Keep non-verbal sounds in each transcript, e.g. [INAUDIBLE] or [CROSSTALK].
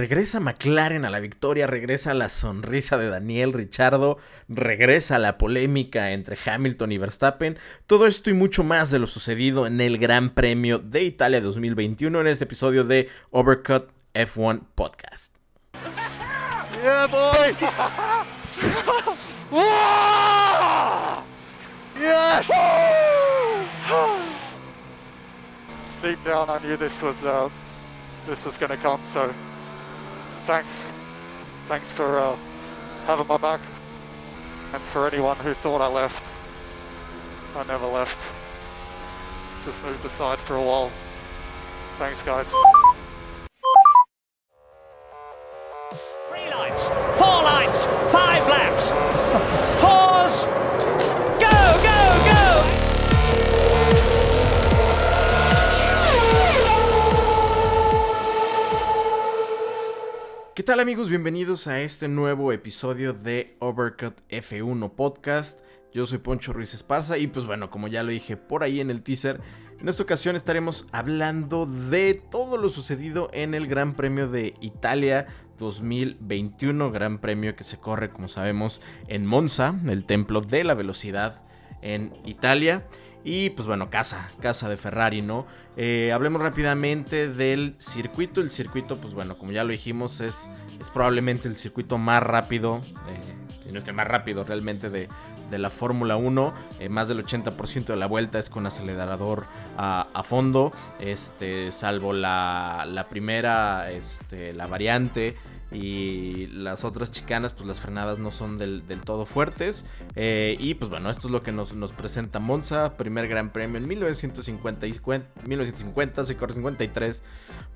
Regresa McLaren a la victoria, regresa la sonrisa de Daniel Richardo, regresa la polémica entre Hamilton y Verstappen. Todo esto y mucho más de lo sucedido en el Gran Premio de Italia 2021 en este episodio de Overcut F1 Podcast. Yeah, boy. [LAUGHS] yes. Deep down, I knew this was uh, this was going to come. So, thanks, thanks for uh, having my back, and for anyone who thought I left. I never left. Just moved aside for a while. Thanks, guys. ¿Qué tal amigos? Bienvenidos a este nuevo episodio de Overcut F1 Podcast. Yo soy Poncho Ruiz Esparza y pues bueno, como ya lo dije por ahí en el teaser, en esta ocasión estaremos hablando de todo lo sucedido en el Gran Premio de Italia 2021, Gran Premio que se corre como sabemos en Monza, el templo de la velocidad en Italia. Y pues bueno, casa, casa de Ferrari, ¿no? Eh, hablemos rápidamente del circuito. El circuito, pues bueno, como ya lo dijimos, es, es probablemente el circuito más rápido, eh, si no es que el más rápido realmente de, la Fórmula 1. Eh, más del 80% de la vuelta es con acelerador a, fondo, este, salvo la, la primera, este, la variante y las otras chicanas, pues las frenadas no son del, todo fuertes. Eh, y pues bueno, esto es lo que nos, presenta Monza, primer gran premio en 1950, 1950 se corre 53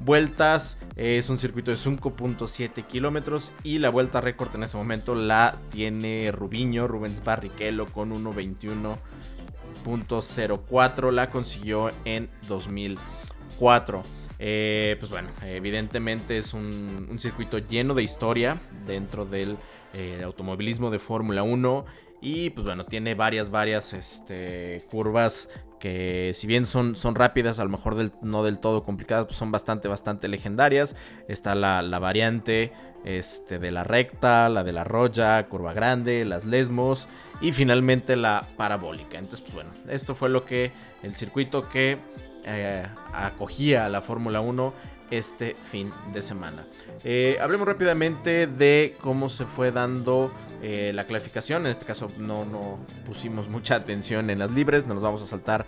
vueltas, es un circuito de 5.7 kilómetros y la vuelta récord en ese momento la tiene Rubiño, Rubens Barrichello con 1.21.04, la consiguió en 2004. Eh, pues bueno, evidentemente es un, circuito lleno de historia dentro del eh, automovilismo de Fórmula 1. Y pues bueno, tiene varias, varias este, curvas que si bien son, son rápidas, a lo mejor no del todo complicadas, pues son bastante, bastante legendarias. Está la, variante este, de la recta, la de la roya, curva grande, las lesmos y finalmente la parabólica. Entonces, pues bueno, esto fue lo que el circuito que eh, acogía a la Fórmula 1 este fin de semana. Eh, hablemos rápidamente de cómo se fue dando eh, la clasificación. En este caso no, no pusimos mucha atención en las libres, no nos vamos a saltar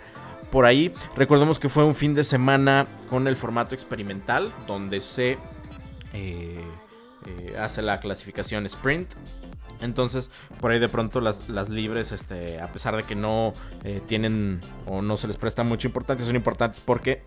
por ahí. Recordemos que fue un fin de semana con el formato experimental, donde se hace la clasificación sprint. Entonces, por ahí de pronto las, libres, este, a pesar de que no eh, tienen o no se les presta mucha importancia, son importantes porque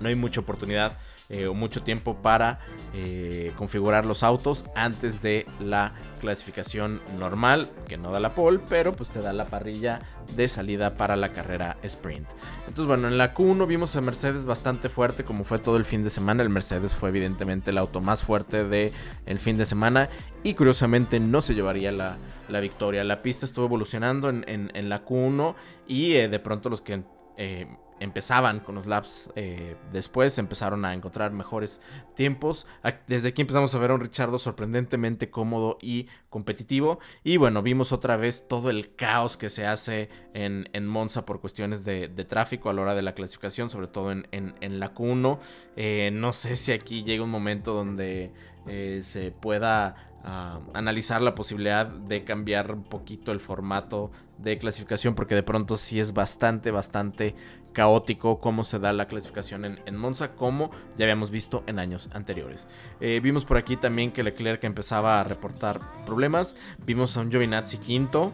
no hay mucha oportunidad eh, o mucho tiempo para eh, configurar los autos antes de la clasificación normal, que no da la pole, pero pues te da la parrilla de salida para la carrera sprint. Entonces, bueno, en la Q1 vimos a Mercedes bastante fuerte, como fue todo el fin de semana. El Mercedes fue evidentemente el auto más fuerte del el fin de semana y curiosamente no se llevaría la, victoria. La pista estuvo evolucionando en, la Q1 y de pronto los que empezaban con los laps eh, después, empezaron a encontrar mejores tiempos. Desde aquí empezamos a ver a un Richardo sorprendentemente cómodo y competitivo. Y bueno, vimos otra vez todo el caos que se hace en, Monza por cuestiones de, tráfico a la hora de la clasificación, sobre todo en, la Q1. Eh, no sé si aquí llega un momento donde eh, se pueda analizar la posibilidad de cambiar un poquito el formato de clasificación porque de pronto sí es bastante, bastante caótico cómo se da la clasificación en, Monza, como ya habíamos visto en años anteriores. Eh, vimos por aquí también que Leclerc empezaba a reportar problemas. Vimos a un Giovinazzi quinto.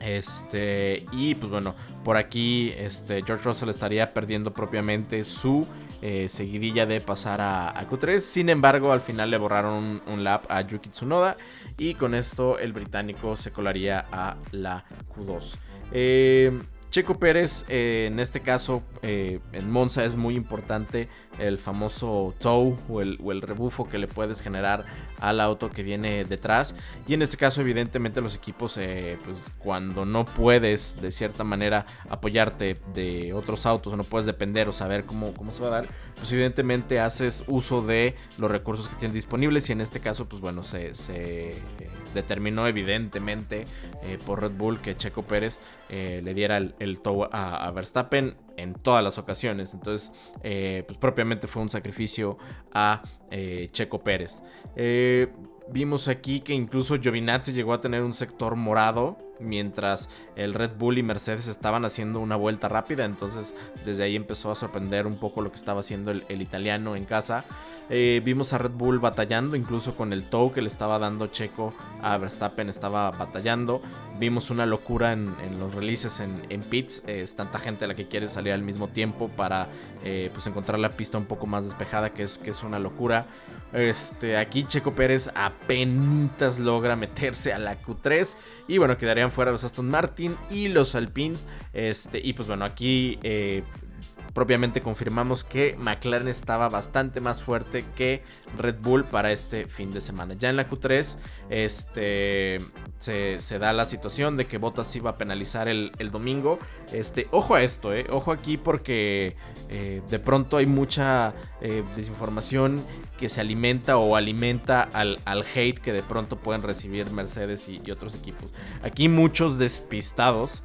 Este, y pues bueno, por aquí este, George Russell estaría perdiendo propiamente su eh, seguidilla de pasar a, Q3. Sin embargo, al final le borraron un, lap a Yuki Tsunoda y con esto el británico se colaría a la Q2. Eh, Checo Pérez, eh, en este caso, eh, en Monza es muy importante el famoso tow o el, rebufo que le puedes generar al auto que viene detrás. Y en este caso, evidentemente, los equipos, eh, pues cuando no puedes de cierta manera apoyarte de otros autos o no puedes depender o saber cómo, cómo se va a dar, pues evidentemente haces uso de los recursos que tienes disponibles. Y en este caso, pues bueno, se, se determinó evidentemente por Red Bull que Checo Pérez le diera el, tow a, Verstappen en todas las ocasiones. Entonces, eh, pues propiamente fue un sacrificio a eh, Checo Pérez. Eh, vimos aquí que incluso Giovinazzi llegó a tener un sector morado mientras el Red Bull y Mercedes estaban haciendo una vuelta rápida. Entonces desde ahí empezó a sorprender un poco lo que estaba haciendo el, italiano en casa. Eh, vimos a Red Bull batallando, incluso con el tow que le estaba dando Checo a Verstappen, estaba batallando. Vimos una locura en, los releases en, pits. es tanta gente la que quiere salir al mismo tiempo para eh, pues encontrar la pista un poco más despejada, que es, que es una locura. Este, aquí Checo Pérez apenas logra meterse a la Q3 y bueno, quedarían fuera los Aston Martin y los Alpines. Este, y pues bueno, aquí eh, propiamente confirmamos que McLaren estaba bastante más fuerte que Red Bull para este fin de semana. Ya en la Q3 este, se, da la situación de que Bottas iba a penalizar el, domingo. Este, ojo a esto, eh, ojo aquí porque eh, de pronto hay mucha eh, desinformación que se alimenta o alimenta al, hate que de pronto pueden recibir Mercedes y otros equipos. Aquí muchos despistados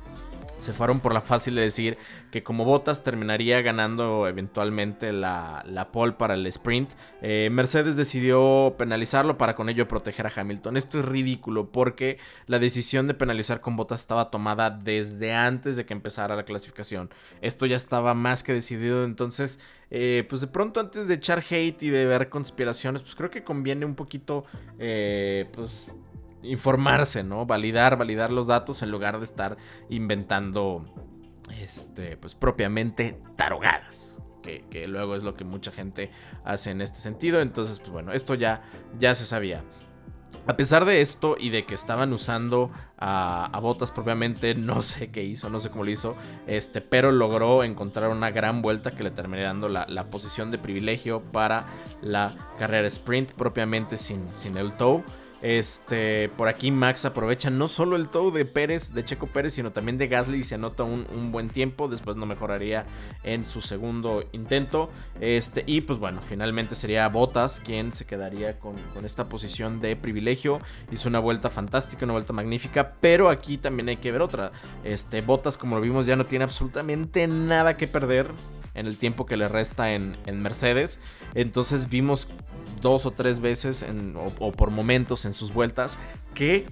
se fueron por la fácil de decir que como Bottas terminaría ganando eventualmente la, la pole para el sprint, eh, Mercedes decidió penalizarlo para con ello proteger a Hamilton. Esto es ridículo porque la decisión de penalizar con Bottas estaba tomada desde antes de que empezara la clasificación. Esto ya estaba más que decidido, entonces eh, pues de pronto antes de echar hate y de ver conspiraciones, pues creo que conviene un poquito, eh, pues informarse, ¿no? Validar, validar los datos en lugar de estar inventando, este, pues propiamente tarogadas. Que, luego es lo que mucha gente hace en este sentido. Entonces, pues bueno, esto ya, ya se sabía. A pesar de esto y de que estaban usando a, Botas propiamente, no sé qué hizo, no sé cómo lo hizo, este, pero logró encontrar una gran vuelta que le terminaría dando la, posición de privilegio para la carrera sprint propiamente sin, sin el tow. Este, por aquí Max aprovecha no solo el tow de Pérez, de Checo Pérez, sino también de Gasly y se anota un, buen tiempo. Después no mejoraría en su segundo intento. Este, y pues bueno, finalmente sería Botas quien se quedaría con, esta posición de privilegio. Hizo una vuelta fantástica, una vuelta magnífica. Pero aquí también hay que ver otra. Este, Botas, como lo vimos, ya no tiene absolutamente nada que perder en el tiempo que le resta en, Mercedes. Entonces vimos dos o tres veces o, por momentos en sus vueltas que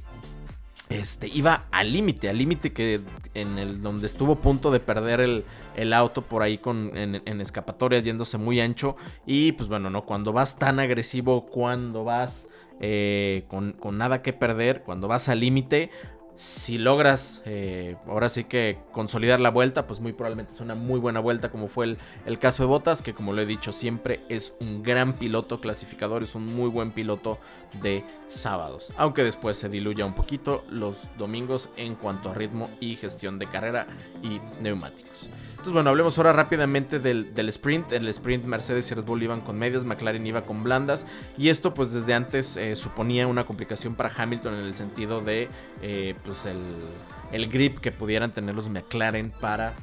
este, iba al límite, al límite que en el donde estuvo a punto de perder el, auto por ahí con, en, escapatorias yéndose muy ancho. Y pues bueno, no, cuando vas tan agresivo, cuando vas eh, con, con, nada que perder, cuando vas al límite, si logras eh, ahora sí que consolidar la vuelta, pues muy probablemente es una muy buena vuelta como fue el, caso de Botas, que como lo he dicho siempre es un gran piloto clasificador, es un muy buen piloto de sábados, aunque después se diluya un poquito los domingos en cuanto a ritmo y gestión de carrera y neumáticos. Bueno, hablemos ahora rápidamente del, sprint. En el sprint, Mercedes y Red Bull iban con medias, McLaren iba con blandas. Y esto, pues desde antes eh, suponía una complicación para Hamilton en el sentido de eh, pues el, grip que pudieran tener los McLaren para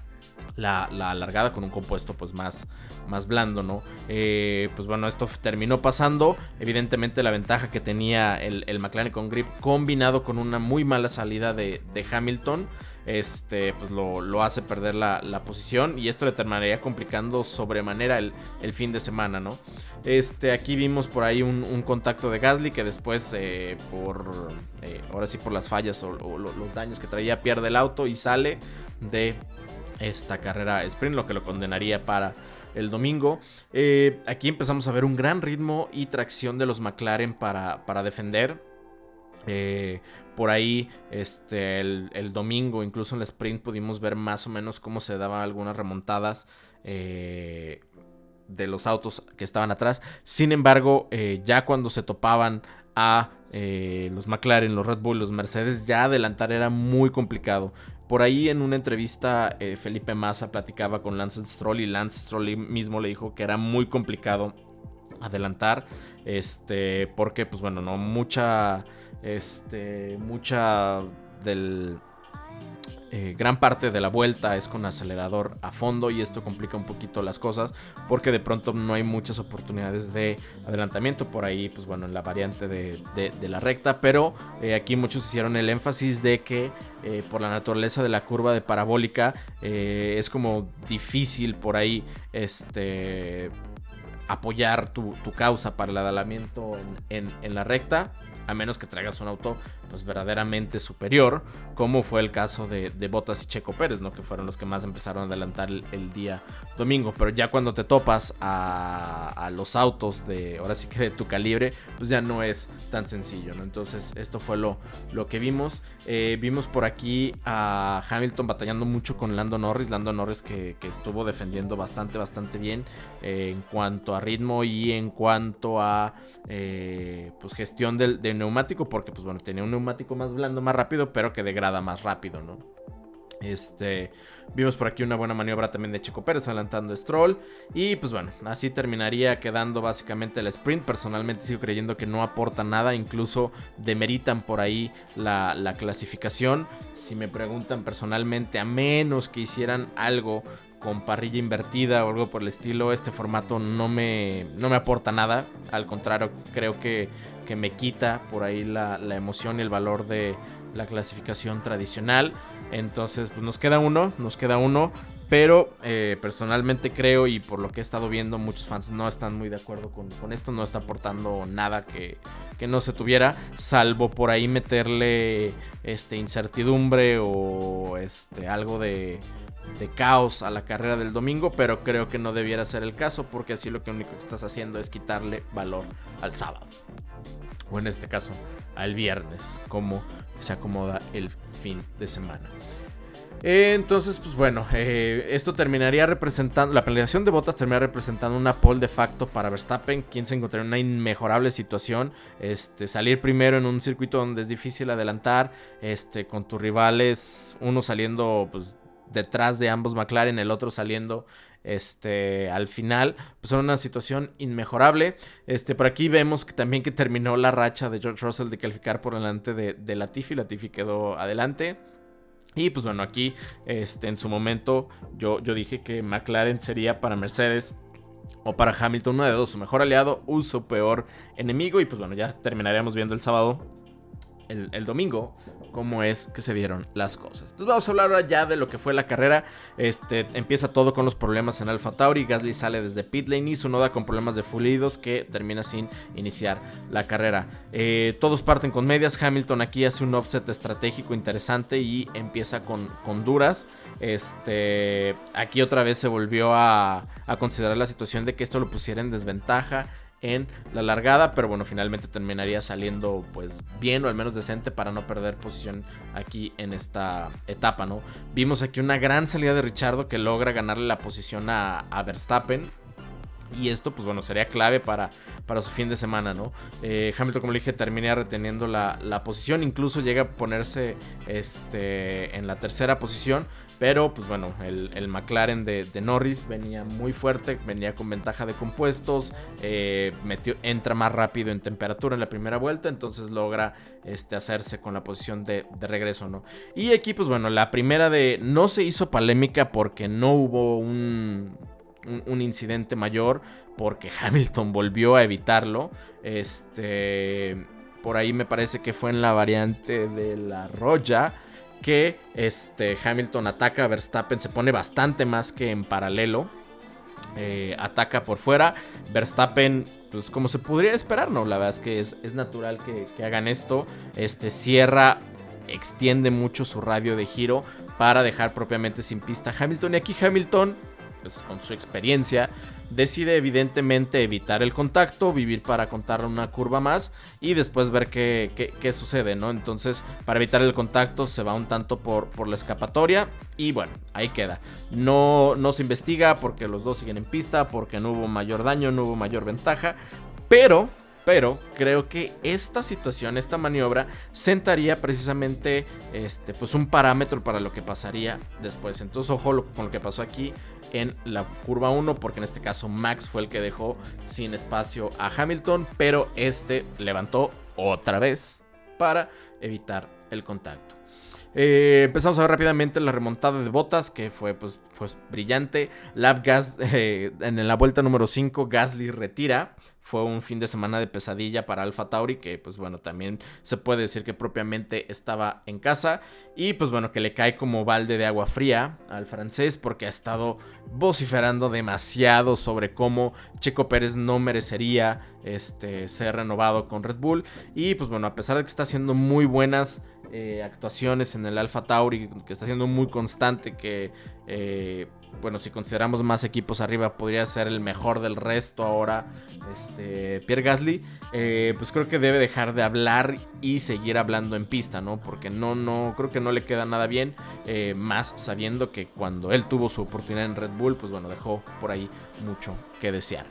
la, la, alargada con un compuesto pues más, más blando, ¿no? Eh, pues bueno, esto terminó pasando. Evidentemente la ventaja que tenía el, McLaren con grip combinado con una muy mala salida de Hamilton este, pues lo, hace perder la, posición y esto le terminaría complicando sobremanera el, fin de semana, ¿no? Este, aquí vimos por ahí un, contacto de Gasly que después, eh, por, eh, ahora sí por las fallas o, los daños que traía, pierde el auto y sale de esta carrera sprint, lo que lo condenaría para el domingo. Eh, aquí empezamos a ver un gran ritmo y tracción de los McLaren para, para defender. Eh, por ahí, este, el, domingo, incluso en el sprint, pudimos ver más o menos cómo se daban algunas remontadas eh, de los autos que estaban atrás. Sin embargo, eh, ya cuando se topaban a eh, los McLaren, los Red Bull, los Mercedes, ya adelantar era muy complicado. Por ahí en una entrevista Felipe Massa platicaba con Lance Stroll y Lance Stroll mismo le dijo que era muy complicado adelantar, este, porque pues bueno, no mucha, este, mucha del eh, gran parte de la vuelta es con acelerador a fondo y esto complica un poquito las cosas porque de pronto no hay muchas oportunidades de adelantamiento. Por ahí, pues bueno, en la variante de, la recta, pero eh, aquí muchos hicieron el énfasis de que eh, por la naturaleza de la curva de parabólica es como difícil por ahí este apoyar tu, causa para el adelantamiento en, en la recta a menos que traigas un auto pues verdaderamente superior, como fue el caso de, de Bottas y Checo Pérez, ¿no? Que fueron los que más empezaron a adelantar el, día domingo. Pero ya cuando te topas a, los autos de, ahora sí que de tu calibre, pues ya no es tan sencillo, ¿no? Entonces esto fue lo, lo que vimos. Eh, vimos por aquí a Hamilton batallando mucho con Lando Norris, Lando Norris que, estuvo defendiendo bastante, bastante bien eh, en cuanto a ritmo y en cuanto a eh, pues gestión del, del neumático, porque pues bueno, tenía un neumático más blando, más rápido, pero que degrada más rápido, ¿no? Este, vimos por aquí una buena maniobra también de Chico Pérez adelantando Stroll. Y pues bueno, así terminaría quedando básicamente el sprint. Personalmente sigo creyendo que no aporta nada, incluso demeritan por ahí la clasificación. Si me preguntan personalmente, a menos que hicieran algo con parrilla invertida o algo por el estilo, este formato no me, no me aporta nada. Al contrario, creo que que me quita por ahí la, emoción y el valor de la clasificación tradicional. Entonces, pues nos queda uno, nos queda uno. Pero eh, personalmente creo y por lo que he estado viendo, muchos fans no están muy de acuerdo con, esto. No está aportando nada que, que, no se tuviera. Salvo por ahí meterle este, incertidumbre o este, algo de, de caos a la carrera del domingo. Pero creo que no debiera ser el caso. Porque así lo que único que estás haciendo es quitarle valor al sábado o en este caso al viernes, como se acomoda el fin de semana. Entonces, pues bueno, eh, esto terminaría representando, la planeación de botas terminaría representando una pole de facto para Verstappen, quien se encontraría en una inmejorable situación, este, salir primero en un circuito donde es difícil adelantar, este, con tus rivales, uno saliendo pues, detrás de ambos McLaren, el otro saliendo este, al final, pues era una situación inmejorable. Este, por aquí vemos que también que terminó la racha de George Russell de calificar por delante de, Latifi. Latifi quedó adelante. Y pues bueno, aquí este, en su momento yo, yo dije que McLaren sería para Mercedes o para Hamilton uno de dos, su mejor aliado o su peor enemigo. Y pues bueno, ya terminaríamos viendo el sábado, el, domingo, cómo es que se dieron las cosas. Entonces vamos a hablar ahora ya de lo que fue la carrera. Este empieza todo con los problemas en Alfa Tauri. Gasly sale desde pit lane y Sunoda con problemas de fluidos que termina sin iniciar la carrera. Eh, todos parten con medias. Hamilton aquí hace un offset estratégico interesante y empieza con, con duras. Este, aquí otra vez se volvió a, a considerar la situación de que esto lo pusiera en desventaja en la largada, pero bueno, finalmente terminaría saliendo pues bien o al menos decente para no perder posición aquí en esta etapa, ¿no? Vimos aquí una gran salida de Richardo que logra ganarle la posición a, Verstappen. Y esto, pues bueno, sería clave para, para su fin de semana, ¿no? Eh, Hamilton, como le dije, termina reteniendo la, la, posición. Incluso llega a ponerse este, en la tercera posición. Pero, pues bueno, el, McLaren de, Norris venía muy fuerte, venía con ventaja de compuestos, eh, metió, entra más rápido en temperatura en la primera vuelta, entonces logra este, hacerse con la posición de, regreso, ¿no? Y aquí, pues bueno, la primera de no se hizo polémica porque no hubo un, un, incidente mayor, porque Hamilton volvió a evitarlo. Este, por ahí me parece que fue en la variante de la Roya que este, Hamilton ataca a Verstappen, se pone bastante más que en paralelo. Eh, ataca por fuera. Verstappen, pues como se podría esperar, ¿no? La verdad es que es, natural que, que, hagan esto. Este cierra, extiende mucho su radio de giro para dejar propiamente sin pista a Hamilton. Y aquí Hamilton, pues con su experiencia, decide evidentemente evitar el contacto, vivir para contar una curva más y después ver qué, qué, sucede, ¿no? Entonces, para evitar el contacto se va un tanto por, por la escapatoria y bueno, ahí queda. No, no se investiga porque los dos siguen en pista, porque no hubo mayor daño, no hubo mayor ventaja, pero Pero creo que esta situación, esta maniobra, sentaría precisamente este, pues un parámetro para lo que pasaría después. Entonces, ojo con lo que pasó aquí en la curva 1, porque en este caso Max fue el que dejó sin espacio a Hamilton, pero este levantó otra vez para evitar el contacto. Eh, empezamos a ver rápidamente la remontada de botas, que fue, pues, fue brillante. Lab Gas, eh, en la vuelta número 5, Gasly retira. Fue un fin de semana de pesadilla para Alfa Tauri, que pues bueno, también se puede decir que propiamente estaba en casa. Y pues bueno, que le cae como balde de agua fría al francés, porque ha estado vociferando demasiado sobre cómo Checo Pérez no merecería este, ser renovado con Red Bull. Y pues bueno, a pesar de que está haciendo muy buenas eh, actuaciones en el Alpha Tauri, que está siendo muy constante, que, eh, bueno, si consideramos más equipos arriba, podría ser el mejor del resto ahora, este, Pierre Gasly, eh, pues creo que debe dejar de hablar y seguir hablando en pista, ¿no? Porque no, no, creo que no le queda nada bien, más sabiendo que cuando él tuvo su oportunidad en Red Bull, pues bueno, dejó por ahí mucho que desear.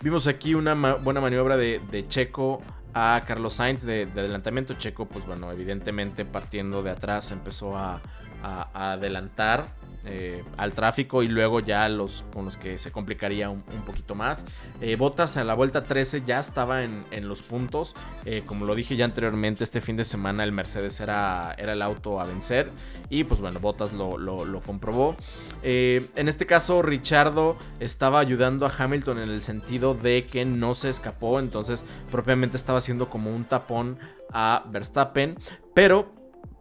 vimos aquí una buena maniobra de, de Checo a Carlos Sainz de, adelantamiento. Checo, pues bueno, evidentemente partiendo de atrás empezó a, adelantar eh, al tráfico y luego ya los con los que se complicaría un, poquito más. Eh, Botas a la vuelta 13 ya estaba en, los puntos. Eh, como lo dije ya anteriormente, este fin de semana el Mercedes era, era el auto a vencer. Y pues bueno, Botas lo, lo comprobó. en este caso, Richardo estaba ayudando a Hamilton en el sentido de que no se escapó. Entonces, propiamente estaba haciendo como un tapón a Verstappen. Pero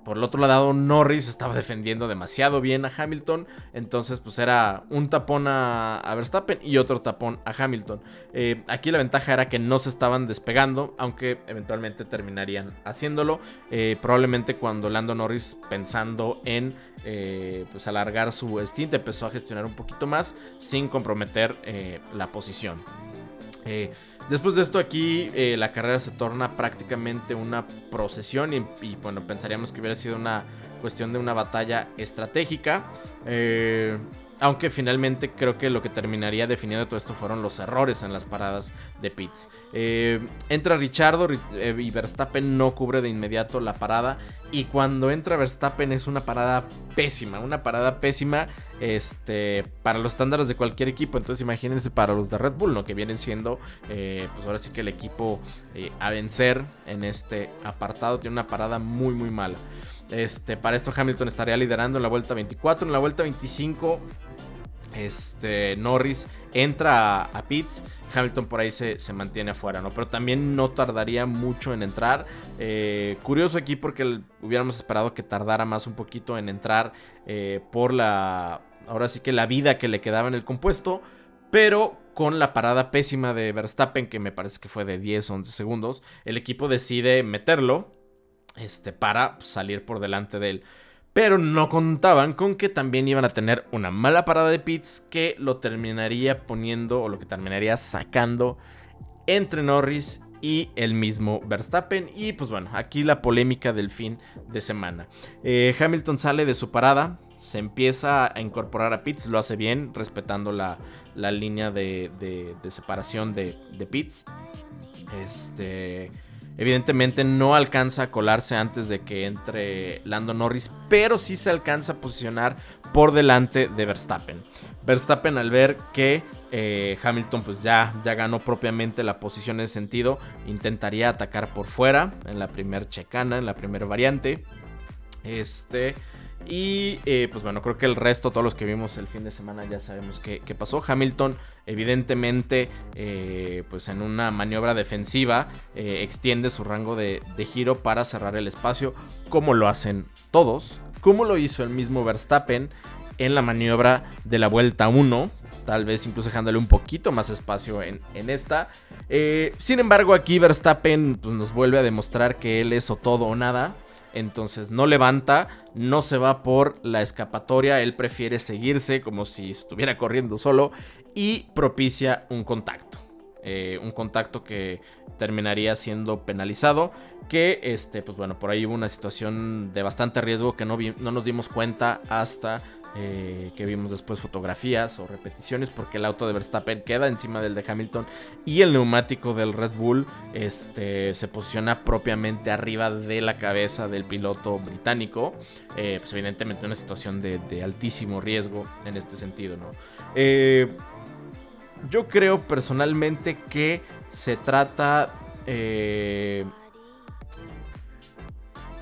por el otro lado, Norris estaba defendiendo demasiado bien a Hamilton. Entonces, pues era un tapón a, Verstappen y otro tapón a Hamilton. Eh, aquí la ventaja era que no se estaban despegando, aunque eventualmente terminarían haciéndolo. Eh, probablemente cuando Lando Norris, pensando en eh, pues alargar su stint, empezó a gestionar un poquito más sin comprometer la posición. Después de esto aquí eh, la carrera se torna prácticamente una procesión y, bueno, pensaríamos que hubiera sido una cuestión de una batalla estratégica. Eh, aunque finalmente creo que lo que terminaría definiendo todo esto fueron los errores en las paradas de pits. Eh, entra Richardo eh, y Verstappen no cubre de inmediato la parada. Y cuando entra Verstappen es una parada pésima. Una parada pésima este, para los estándares de cualquier equipo. Entonces imagínense para los de Red Bull, ¿no? que vienen siendo eh, pues ahora sí que el equipo a vencer en este apartado. Tiene una parada muy muy mala. Este, para esto Hamilton estaría liderando en la vuelta 24. En la vuelta 25 este, Norris entra a, pits. Hamilton por ahí se, mantiene afuera, ¿no? Pero también no tardaría mucho en entrar. Eh, curioso aquí porque hubiéramos esperado que tardara más un poquito en entrar eh, por la... Ahora sí que la vida que le quedaba en el compuesto. Pero con la parada pésima de Verstappen, que me parece que fue de 10 o 11 segundos, el equipo decide meterlo este, para salir por delante de él. Pero no contaban con que también iban a tener una mala parada de pits que lo terminaría poniendo o lo que terminaría sacando entre Norris y el mismo Verstappen. Y pues bueno, aquí la polémica del fin de semana. Eh, Hamilton sale de su parada, se empieza a incorporar a pits, lo hace bien, respetando la, línea de, de separación de, de pits. Este. Evidentemente no alcanza a colarse antes de que entre Lando Norris, pero sí se alcanza a posicionar por delante de Verstappen. Verstappen al ver que eh, Hamilton pues ya, ya ganó propiamente la posición en sentido, intentaría atacar por fuera en la primera checana, en la primera variante. Este... Y eh, pues bueno, creo que el resto, todos los que vimos el fin de semana ya sabemos qué, pasó. Hamilton evidentemente eh, pues en una maniobra defensiva eh, extiende su rango de, giro para cerrar el espacio como lo hacen todos, como lo hizo el mismo Verstappen en la maniobra de la vuelta 1, tal vez incluso dejándole un poquito más espacio en, esta. sin embargo aquí Verstappen pues, nos vuelve a demostrar que él es o todo o nada. Entonces no levanta, no se va por la escapatoria, él prefiere seguirse como si estuviera corriendo solo y propicia un contacto. Eh, un contacto que terminaría siendo penalizado. Que, este, pues bueno, por ahí hubo una situación de bastante riesgo que no, no nos dimos cuenta hasta eh, que vimos después fotografías o repeticiones porque el auto de Verstappen queda encima del de Hamilton y el neumático del Red Bull este, se posiciona propiamente arriba de la cabeza del piloto británico eh, pues evidentemente una situación de, altísimo riesgo en este sentido ¿no? Eh, yo creo personalmente que se trata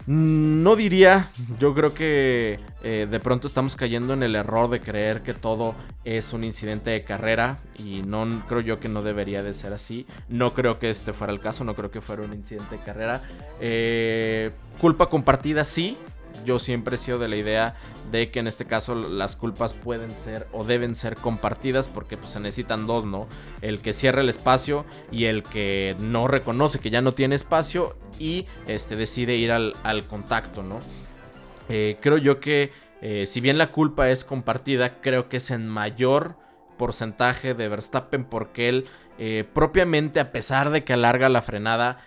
no diría, yo creo que eh, de pronto estamos cayendo en el error de creer que todo es un incidente de carrera y no creo yo que no debería de ser así. No creo que este fuera el caso, no creo que fuera un incidente de carrera. Eh, culpa compartida sí, yo siempre he sido de la idea de que en este caso las culpas pueden ser o deben ser compartidas porque pues, se necesitan dos, ¿no? El que cierra el espacio y el que no reconoce que ya no tiene espacio y este, decide ir al, contacto, ¿no? Eh, creo yo que eh, si bien la culpa es compartida, creo que es en mayor porcentaje de Verstappen porque él eh, propiamente a pesar de que alarga la frenada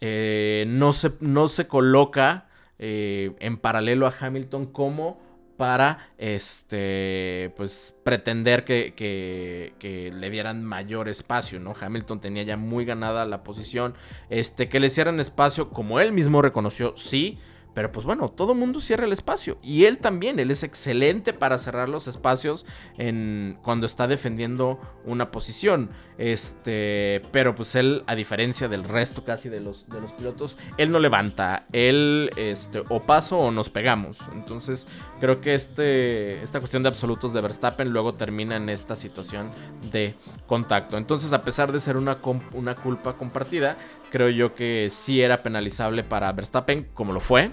no, se, no se coloca eh, en paralelo a Hamilton como para este pues pretender que, que, le dieran mayor espacio, ¿no? Hamilton tenía ya muy ganada la posición. Este, que le hicieran espacio, como él mismo reconoció, sí. Pero pues bueno, todo mundo cierra el espacio. Y él también, él es excelente para cerrar los espacios en, cuando está defendiendo una posición. Este, pero pues él, a diferencia del resto casi de los, de los pilotos, él no levanta. Él, este, o paso o nos pegamos. Entonces, creo que este, esta cuestión de absolutos de Verstappen luego termina en esta situación de contacto. Entonces, a pesar de ser una, una culpa compartida, creo yo que sí era penalizable para Verstappen, como lo fue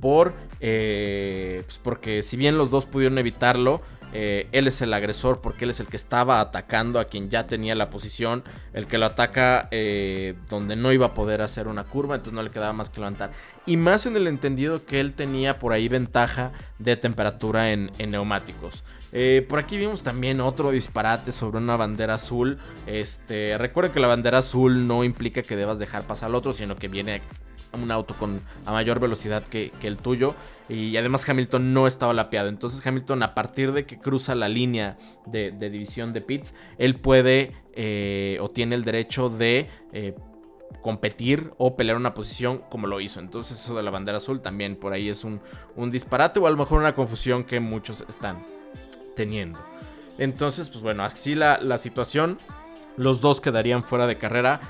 por eh, pues porque si bien los dos pudieron evitarlo, eh, él es el agresor porque él es el que estaba atacando a quien ya tenía la posición, el que lo ataca eh, donde no iba a poder hacer una curva, entonces no le quedaba más que levantar. Y más en el entendido que él tenía por ahí ventaja de temperatura en, neumáticos. por aquí vimos también otro disparate sobre una bandera azul. Este, recuerden que la bandera azul no implica que debas dejar pasar al otro, sino que viene un auto con a mayor velocidad que, el tuyo. Y además Hamilton no estaba lapeado. Entonces Hamilton a partir de que cruza la línea de, división de pits, él puede eh, o tiene el derecho de... Eh, competir o pelear una posición como lo hizo. Entonces eso de la bandera azul también por ahí es un, disparate o a lo mejor una confusión que muchos están teniendo. Entonces, pues bueno, así la, la situación. Los dos quedarían fuera de carrera.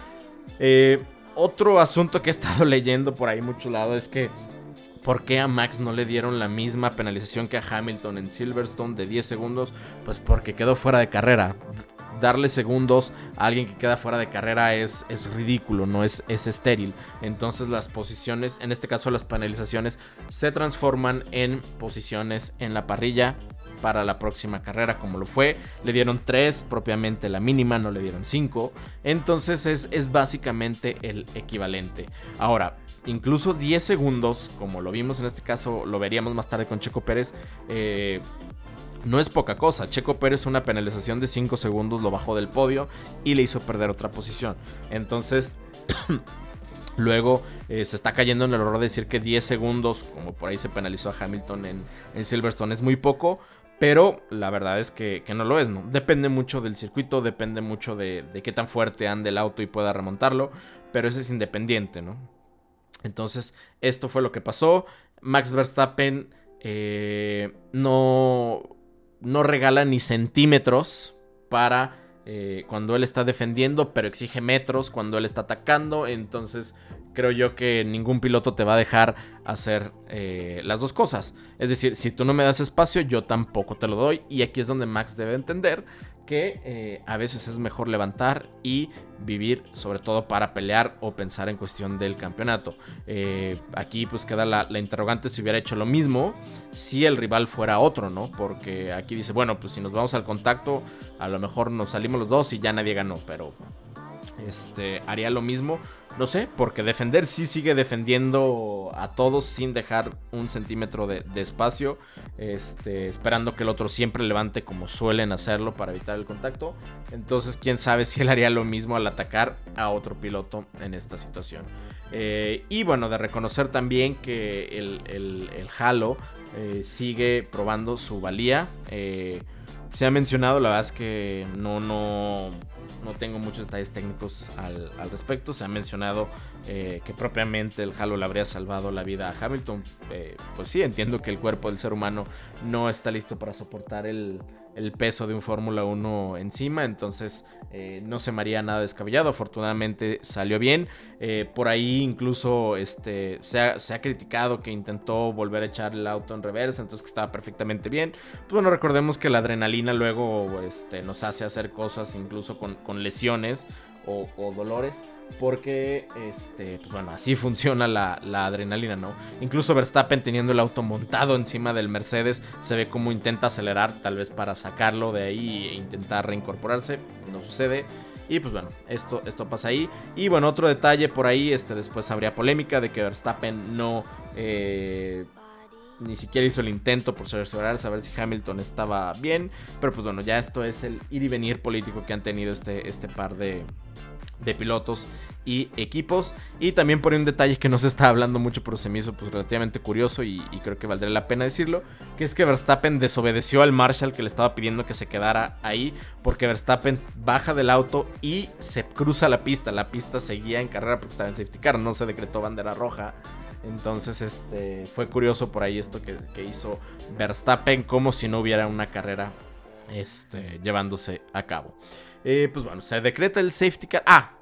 Eh, otro asunto que he estado [LAUGHS] leyendo por ahí mucho lado es que ¿Por qué a Max no le dieron la misma penalización que a Hamilton en Silverstone de 10 segundos? Pues porque quedó fuera de carrera. Darle segundos a alguien que queda fuera de carrera es, es ridículo, no es, es estéril. Entonces las posiciones, en este caso las penalizaciones, se transforman en posiciones en la parrilla para la próxima carrera como lo fue. Le dieron 3, propiamente la mínima, no le dieron 5. Entonces es, es básicamente el equivalente. Ahora, incluso 10 segundos, como lo vimos en este caso, lo veríamos más tarde con Checo Pérez. Eh, no es poca cosa. Checo Pérez una penalización de 5 segundos lo bajó del podio y le hizo perder otra posición. Entonces, [CLEARS THROAT] luego eh, se está cayendo en el error de decir que 10 segundos, como por ahí se penalizó a Hamilton en, en Silverstone, es muy poco. Pero la verdad es que, no lo es, ¿no? Depende mucho del circuito, depende mucho de, qué tan fuerte ande el auto y pueda remontarlo. Pero ese es independiente, ¿no? Entonces, esto fue lo que pasó. Max Verstappen eh, no, no regala ni centímetros para eh, cuando él está defendiendo, pero exige metros cuando él está atacando. Entonces, creo yo que ningún piloto te va a dejar hacer eh, las dos cosas. Es decir, si tú no me das espacio, yo tampoco te lo doy. Y aquí es donde Max debe entender que eh, a veces es mejor levantar y vivir, sobre todo para pelear o pensar en cuestión del campeonato. Eh, aquí pues queda la, la, interrogante si hubiera hecho lo mismo si el rival fuera otro, ¿no? Porque aquí dice, bueno, pues si nos vamos al contacto, a lo mejor nos salimos los dos y ya nadie ganó, pero este, haría lo mismo No sé, porque defender sí sigue defendiendo a todos sin dejar un centímetro de, espacio. Este, esperando que el otro siempre levante como suelen hacerlo para evitar el contacto. Entonces, quién sabe si él haría lo mismo al atacar a otro piloto en esta situación. Eh, y bueno, de reconocer también que el, el, Halo eh, sigue probando su valía. Eh, se ha mencionado, la verdad es que no, no, no tengo muchos detalles técnicos al, respecto. Se ha mencionado eh, que propiamente el Halo le habría salvado la vida a Hamilton. Eh, pues sí, entiendo que el cuerpo del ser humano no está listo para soportar el, el peso de un Fórmula 1 encima, entonces eh, no se me haría nada descabellado, afortunadamente salió bien, eh, por ahí incluso este, se, ha, criticado que intentó volver a echar el auto en reversa, entonces que estaba perfectamente bien, pues bueno, recordemos que la adrenalina luego este, nos hace hacer cosas incluso con, lesiones o, o dolores porque, este, pues bueno, así funciona la, adrenalina, ¿no? Incluso Verstappen teniendo el auto montado encima del Mercedes, se ve como intenta acelerar, tal vez para sacarlo de ahí e intentar reincorporarse, no sucede. Y pues bueno, esto, esto pasa ahí. Y bueno, otro detalle por ahí, este, después habría polémica de que Verstappen no... Eh, ni siquiera hizo el intento por cerciorarse a ver si Hamilton estaba bien. Pero pues bueno, ya esto es el ir y venir político que han tenido este, este par de, de pilotos y equipos. Y también por un detalle que no se está hablando mucho, pero se me hizo pues, relativamente curioso y, creo que valdría la pena decirlo, que es que Verstappen desobedeció al Marshall que le estaba pidiendo que se quedara ahí, porque Verstappen baja del auto y se cruza la pista. La pista seguía en carrera porque estaba en safety car, no se decretó bandera roja. Entonces, este fue curioso por ahí esto que, hizo Verstappen, como si no hubiera una carrera este, llevándose a cabo. Eh, pues bueno, se decreta el safety car. Ah,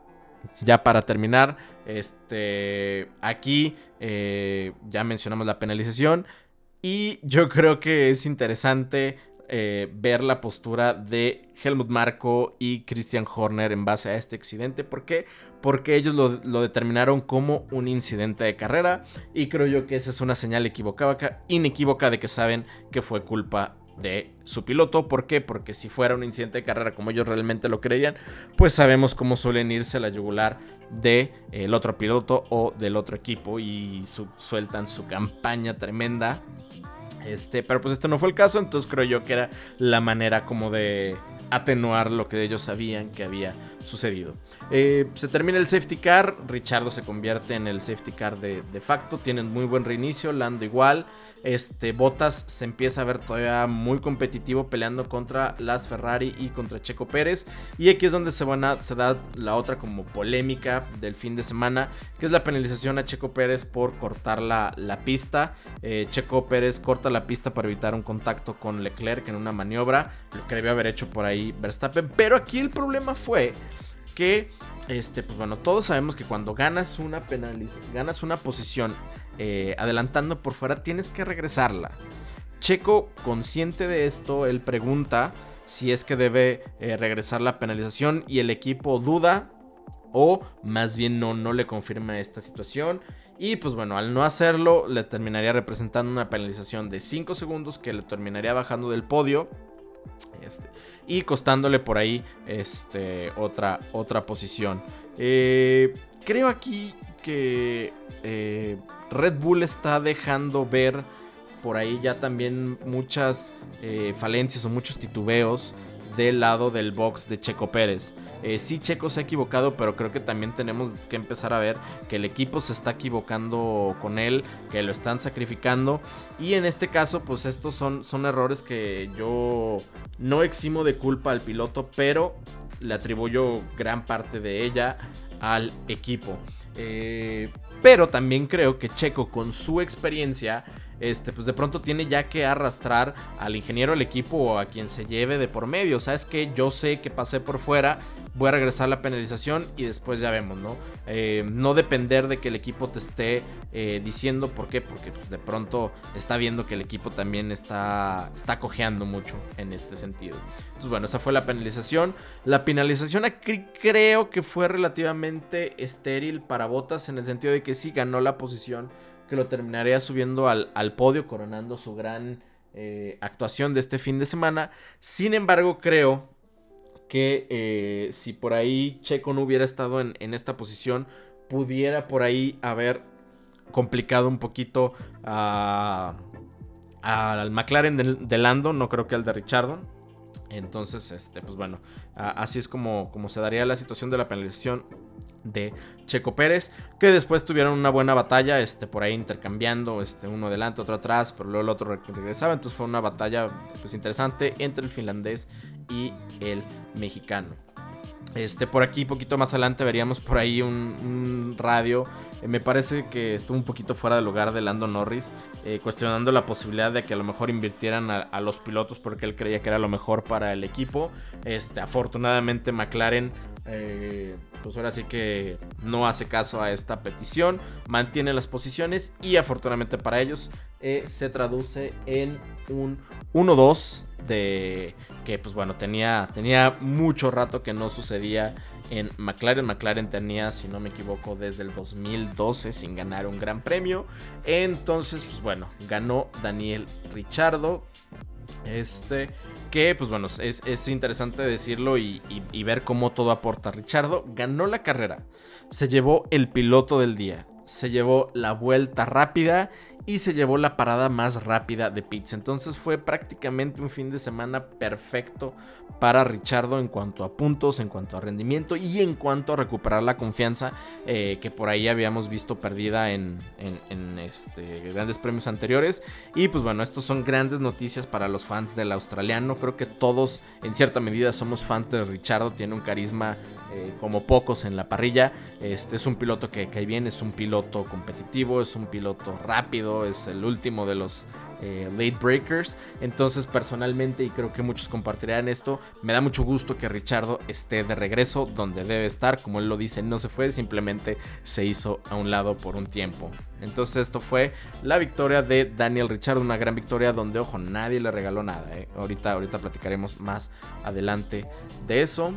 ya para terminar, este, aquí eh, ya mencionamos la penalización. Y yo creo que es interesante eh, ver la postura de Helmut Marko y Christian Horner en base a este accidente. ¿Por qué? Porque ellos lo, lo, determinaron como un incidente de carrera. Y creo yo que esa es una señal equivocada, inequívoca de que saben que fue culpa de su piloto. ¿Por qué? Porque si fuera un incidente de carrera como ellos realmente lo creían, pues sabemos cómo suelen irse a la yugular del el otro piloto o del otro equipo y sueltan su campaña tremenda. Este, pero pues esto no fue el caso, entonces creo yo que era la manera como de atenuar lo que ellos sabían que había sucedido. Eh, se termina el safety car, Richardo se convierte en el safety car de, de facto, tienen muy buen reinicio, Lando igual. Este, Bottas se empieza a ver todavía muy competitivo peleando contra las Ferrari y contra Checo Pérez. Y aquí es donde se, van a, se da la otra como polémica del fin de semana, que es la penalización a Checo Pérez por cortar la, la pista. Eh, Checo Pérez corta la pista para evitar un contacto con Leclerc en una maniobra, lo que debió haber hecho por ahí Verstappen. Pero aquí el problema fue que, este, pues bueno, todos sabemos que cuando ganas una penalización, ganas una posición eh, adelantando por fuera, tienes que regresarla. Checo, consciente de esto, él pregunta si es que debe eh, regresar la penalización y el equipo duda o más bien no, no le confirma esta situación. Y pues bueno, al no hacerlo, le terminaría representando una penalización de 5 segundos que le terminaría bajando del podio. Este, y costándole por ahí este, otra, otra posición. Eh, creo aquí eh, Red Bull está dejando ver por ahí ya también muchas eh, falencias o muchos titubeos del lado del box de Checo Pérez. Eh, sí, Checo se ha equivocado, pero creo que también tenemos que empezar a ver que el equipo se está equivocando con él, que lo están sacrificando. Y en este caso, pues estos son, son errores que yo no eximo de culpa al piloto, pero le atribuyo gran parte de ella al equipo. Eh, pero también creo que Checo con su experiencia, este, pues de pronto tiene ya que arrastrar al ingeniero del equipo o a quien se lleve de por medio. Sabes que yo sé que pasé por fuera, voy a regresar la penalización y después ya vemos, ¿no? Eh, no depender de que el equipo te esté eh, diciendo por qué, porque pues, de pronto está viendo que el equipo también está, está cojeando mucho en este sentido. Entonces, bueno, esa fue la penalización. La penalización aquí creo que fue relativamente estéril para Botas en el sentido de que sí ganó la posición que lo terminaría subiendo al, al podio, coronando su gran eh, actuación de este fin de semana. Sin embargo, creo que eh, si por ahí Checo no hubiera estado en, esta posición, pudiera por ahí haber complicado un poquito al McLaren de, Lando, no creo que al de Richardson. Entonces, este, pues bueno, así es como, como se daría la situación de la penalización de Checo Pérez, que después tuvieron una buena batalla, este, por ahí intercambiando, este, uno adelante, otro atrás, pero luego el otro regresaba, entonces fue una batalla pues interesante entre el finlandés y el mexicano. Este, por aquí, poquito más adelante, veríamos por ahí un, radio. Eh, me parece que estuvo un poquito fuera del lugar de Lando Norris, eh, cuestionando la posibilidad de que a lo mejor invirtieran a, los pilotos porque él creía que era lo mejor para el equipo. Este, afortunadamente, McLaren. Eh, pues ahora sí que no hace caso a esta petición, mantiene las posiciones y afortunadamente para ellos se traduce en un 1-2 de que pues bueno, tenía, tenía mucho rato que no sucedía en McLaren. McLaren tenía, si no me equivoco, desde el 2012 sin ganar un gran premio. Entonces, pues bueno, ganó Daniel Richardo. Este, que pues bueno, es, interesante decirlo y, y ver cómo todo aporta. Richardo ganó la carrera, se llevó el piloto del día, se llevó la vuelta rápida y se llevó la parada más rápida de pits. Entonces fue prácticamente un fin de semana perfecto para Richardo en cuanto a puntos, en cuanto a rendimiento y en cuanto a recuperar la confianza eh, que por ahí habíamos visto perdida en, este, grandes premios anteriores. Y pues bueno, estos son grandes noticias para los fans del australiano. Creo que todos en cierta medida somos fans de Richardo, tiene un carisma eh, como pocos en la parrilla. Este es un piloto que cae bien, es un piloto competitivo, es un piloto rápido, es el último de los eh, late breakers. Entonces, personalmente, y creo que muchos compartirán esto, me da mucho gusto que Richardo esté de regreso donde debe estar. Como él lo dice, no se fue, simplemente se hizo a un lado por un tiempo. Entonces, esto fue la victoria de Daniel Richardo, una gran victoria donde, ojo, nadie le regaló nada. Eh. Ahorita, ahorita platicaremos más adelante de eso.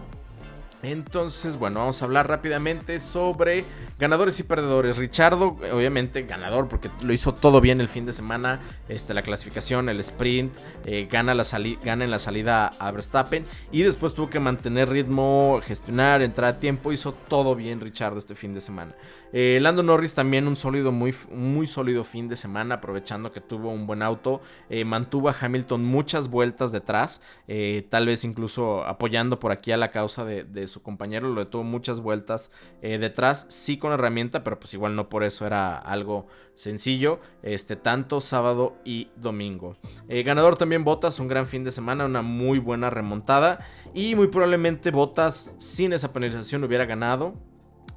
Entonces, bueno, vamos a hablar rápidamente sobre ganadores y perdedores. Richardo, obviamente ganador porque lo hizo todo bien el fin de semana. Este, la clasificación, el sprint, eh, gana, la gana en la salida a Verstappen y después tuvo que mantener ritmo, gestionar, entrar a tiempo. Hizo todo bien Richardo este fin de semana. Eh, Lando Norris también un sólido, muy, muy sólido fin de semana, aprovechando que tuvo un buen auto. Eh, mantuvo a Hamilton muchas vueltas detrás, tal vez incluso apoyando por aquí a la causa de, de su compañero, lo detuvo muchas vueltas eh, detrás, sí con herramienta, pero pues igual no por eso era algo sencillo, este, tanto sábado y domingo. Eh, ganador también Botas, un gran fin de semana, una muy buena remontada y muy probablemente Botas sin esa penalización hubiera ganado.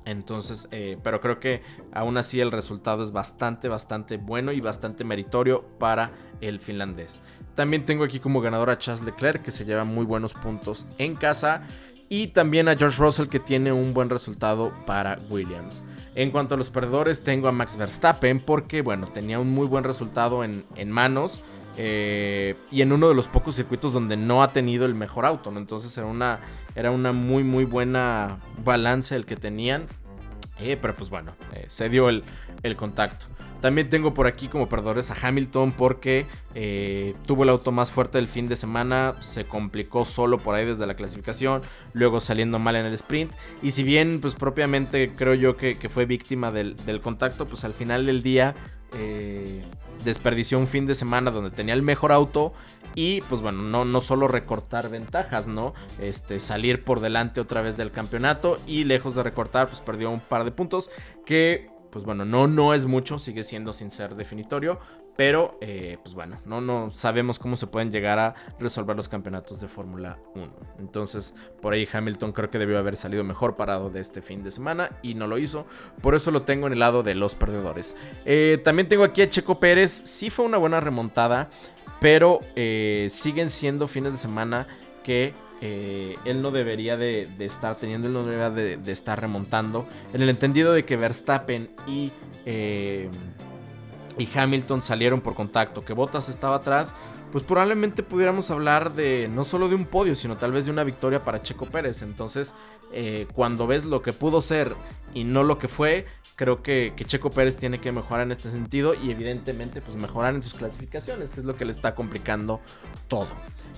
Entonces, eh, pero creo que aún así el resultado es bastante, bastante bueno y bastante meritorio para el finlandés. También tengo aquí como ganador a Charles Leclerc, que se lleva muy buenos puntos en casa. Y también a George Russell que tiene un buen resultado para Williams. En cuanto a los perdedores, tengo a Max Verstappen porque, bueno, tenía un muy buen resultado en, manos. Eh, y en uno de los pocos circuitos donde no ha tenido el mejor auto, Entonces era una, era una muy, muy buena balance el que tenían. Eh, pero pues bueno, eh, se dio el, el contacto. También tengo por aquí como perdedores a Hamilton porque eh, tuvo el auto más fuerte del fin de semana, se complicó solo por ahí desde la clasificación, luego saliendo mal en el sprint. Y si bien pues propiamente creo yo que, fue víctima del, contacto, pues al final del día eh, desperdició un fin de semana donde tenía el mejor auto y pues bueno, no, no solo recortar ventajas, ¿no? Este, salir por delante otra vez del campeonato y lejos de recortar, pues perdió un par de puntos que pues bueno, no, no es mucho, sigue siendo sin ser definitorio, pero eh, pues bueno, no, no sabemos cómo se pueden llegar a resolver los campeonatos de Fórmula 1. Entonces, por ahí Hamilton creo que debió haber salido mejor parado de este fin de semana y no lo hizo. Por eso lo tengo en el lado de los perdedores. Eh, también tengo aquí a Checo Pérez, sí fue una buena remontada, pero eh, siguen siendo fines de semana que eh, él no debería de, estar teniendo, él no debería de, estar remontando. En el entendido de que Verstappen y, eh, y Hamilton salieron por contacto, que Bottas estaba atrás, pues probablemente pudiéramos hablar de no solo de un podio, sino tal vez de una victoria para Checo Pérez. Entonces, eh, cuando ves lo que pudo ser y no lo que fue, creo que, Checo Pérez tiene que mejorar en este sentido y evidentemente pues mejorar en sus clasificaciones, que es lo que le está complicando todo.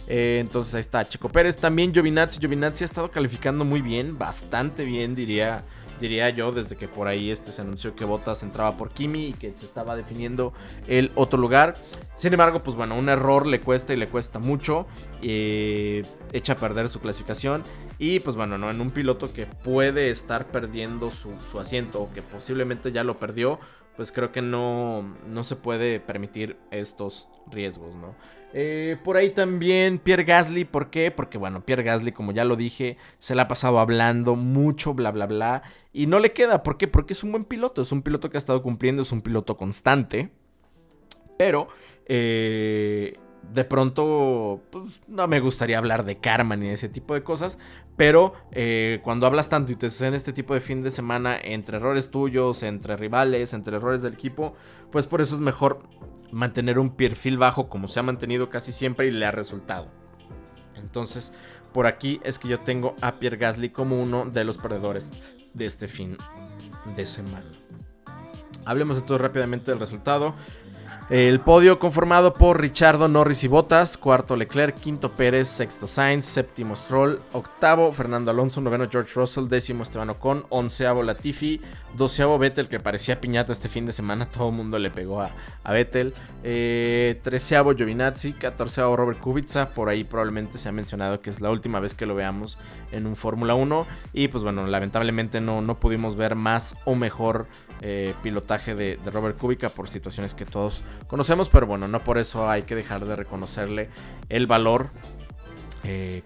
Eh, entonces ahí está Checo Pérez. También Giovinazzi. Giovinazzi ha estado calificando muy bien, bastante bien diría diría yo, desde que por ahí este se anunció que Bottas entraba por Kimi y que se estaba definiendo el otro lugar. Sin embargo, pues bueno, un error le cuesta y le cuesta mucho. Eh, echa a perder su clasificación. Y pues bueno, ¿no? En un piloto que puede estar perdiendo su, asiento o que posiblemente ya lo perdió, pues creo que no, no se puede permitir estos riesgos, ¿no? Eh, por ahí también Pierre Gasly, ¿por qué? Porque bueno, Pierre Gasly, como ya lo dije, se le ha pasado hablando mucho, bla, bla, bla, y no le queda, ¿por qué? Porque es un buen piloto, es un piloto que ha estado cumpliendo, es un piloto constante, pero eh, de pronto, pues no me gustaría hablar de karma ni de ese tipo de cosas, pero eh, cuando hablas tanto y te suceden este tipo de fin de semana entre errores tuyos, entre rivales, entre errores del equipo, pues por eso es mejor mantener un perfil bajo como se ha mantenido casi siempre y le ha resultado. Entonces, por aquí es que yo tengo a Pierre Gasly como uno de los perdedores de este fin de semana. Hablemos entonces rápidamente del resultado. El podio conformado por Richardo, Norris y Bottas, cuarto Leclerc, quinto Pérez, sexto Sainz, séptimo Stroll, octavo Fernando Alonso, noveno George Russell, décimo Esteban Ocon, onceavo Latifi, doceavo Vettel que parecía piñata este fin de semana, [LAUGHS] todo el mundo le pegó a, Vettel, eh, treceavo Giovinazzi, catorceavo Robert Kubica, por ahí probablemente se ha mencionado que es la última vez que lo veamos en un Fórmula 1 y pues bueno, lamentablemente no, no pudimos ver más o mejor eh, pilotaje de, Robert Kubica por situaciones que todos conocemos, pero bueno, no por eso hay que dejar de reconocerle el valor eh,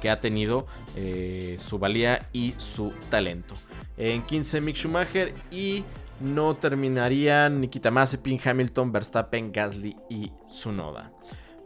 que, ha tenido, eh, su valía y su talento. En 15 Mick Schumacher y no terminarían Nikita Mazepin, Hamilton, Verstappen, Gasly y Tsunoda.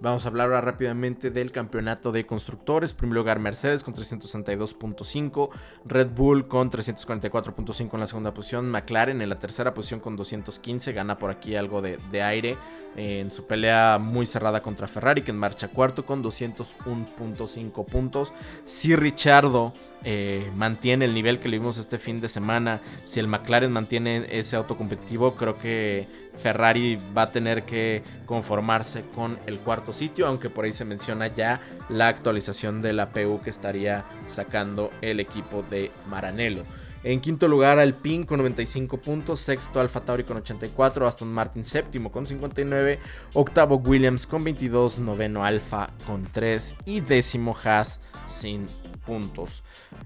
Vamos a hablar ahora rápidamente del campeonato de constructores. Primer lugar Mercedes con 362.5, Red Bull con 344.5 en la segunda posición, McLaren en la tercera posición con 215, gana por aquí algo de, de aire en su pelea muy cerrada contra Ferrari, que en marcha cuarto con 201.5 puntos. Si Richardo eh, mantiene el nivel que le vimos este fin de semana, si el McLaren mantiene ese auto competitivo, creo que Ferrari va a tener que conformarse con el cuarto sitio, aunque por ahí se menciona ya la actualización de la PU que estaría sacando el equipo de Maranello. En quinto lugar, Alpine con 95 puntos. Sexto, Alfa Tauri con 84. Aston Martin séptimo con 59. Octavo, Williams con 22. Noveno, Alfa con 3. Y décimo, Haas sin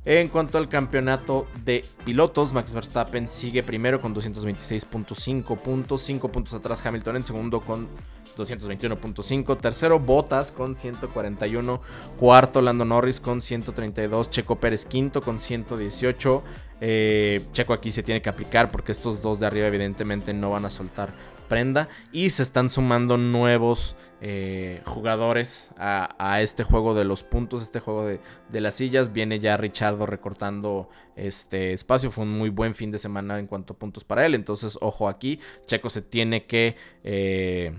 En cuanto al campeonato de pilotos, Max Verstappen sigue primero con 226.5 puntos, 5 puntos atrás Hamilton en segundo con 221.5, tercero Bottas con 141, cuarto Lando Norris con 132, Checo Pérez quinto con 118. Eh, Checo aquí se tiene que aplicar porque estos dos de arriba evidentemente no van a soltar prenda y se están sumando nuevos eh, jugadores a, este juego de los puntos, este juego de, las sillas. Viene ya Richardo recortando este espacio. Fue un muy buen fin de semana en cuanto a puntos para él. Entonces, ojo aquí. Checo se tiene que eh,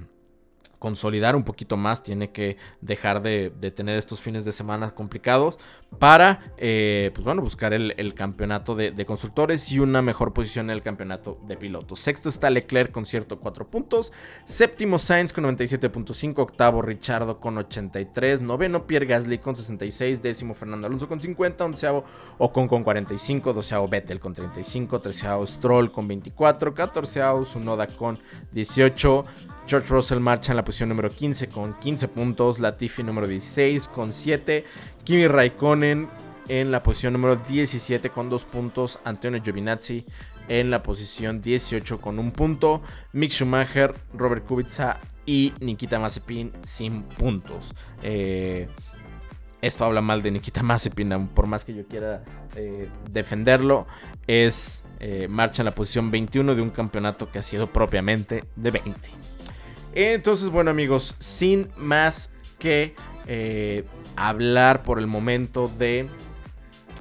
consolidar un poquito más, tiene que dejar de, tener estos fines de semana complicados para, eh, pues bueno, buscar el, campeonato de, constructores y una mejor posición en el campeonato de pilotos. Sexto está Leclerc con cierto 4 puntos, séptimo Sainz con 97.5, octavo Richardo con 83, noveno Pierre Gasly con 66, décimo Fernando Alonso con 50, onceavo Ocon con 45, doceavo Vettel con 35, treceavo Stroll con 24, catorceavo Sunoda con 18, George Russell marcha en la posición número 15 con 15 puntos. Latifi número 16 con 7. Kimi Raikkonen en la posición número 17 con 2 puntos. Antonio Giovinazzi en la posición 18 con 1 punto. Mick Schumacher, Robert Kubica y Nikita Mazepin sin puntos. Eh, esto habla mal de Nikita Mazepin, por más que yo quiera eh, defenderlo. Es eh, marcha en la posición 21 de un campeonato que ha sido propiamente de 20. Entonces, bueno amigos, sin más que eh, hablar por el momento de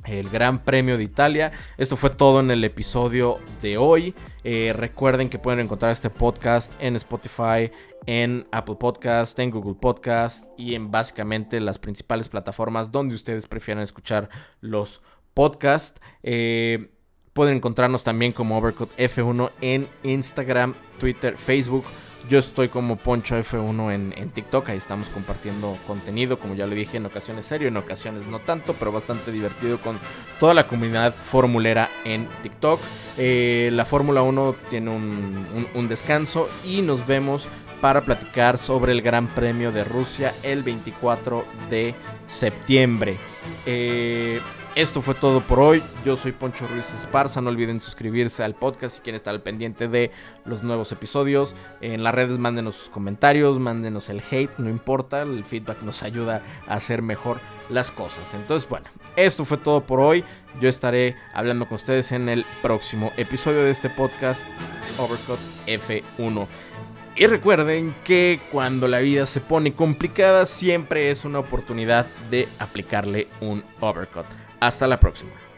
el Gran Premio de Italia. Esto fue todo en el episodio de hoy. Eh, recuerden que pueden encontrar este podcast en Spotify, en Apple Podcast, en Google Podcast y en básicamente las principales plataformas donde ustedes prefieran escuchar los podcasts. Eh, pueden encontrarnos también como Overcut F1 en Instagram, Twitter, Facebook Yo estoy como Poncho F1 en, en, TikTok, ahí estamos compartiendo contenido, como ya le dije, en ocasiones serio, en ocasiones no tanto, pero bastante divertido con toda la comunidad formulera en TikTok. Eh, la Fórmula 1 tiene un, un, un descanso y nos vemos para platicar sobre el Gran Premio de Rusia el 24 de septiembre. Eh, esto fue todo por hoy. Yo soy Poncho Ruiz Esparza. No olviden suscribirse al podcast si quieren estar al pendiente de los nuevos episodios. En las redes mándenos sus comentarios, mándenos el hate, no importa. El feedback nos ayuda a hacer mejor las cosas. Entonces, bueno, esto fue todo por hoy. Yo estaré hablando con ustedes en el próximo episodio de este podcast, Overcut F1. Y recuerden que cuando la vida se pone complicada siempre es una oportunidad de aplicarle un overcut. Hasta la próxima.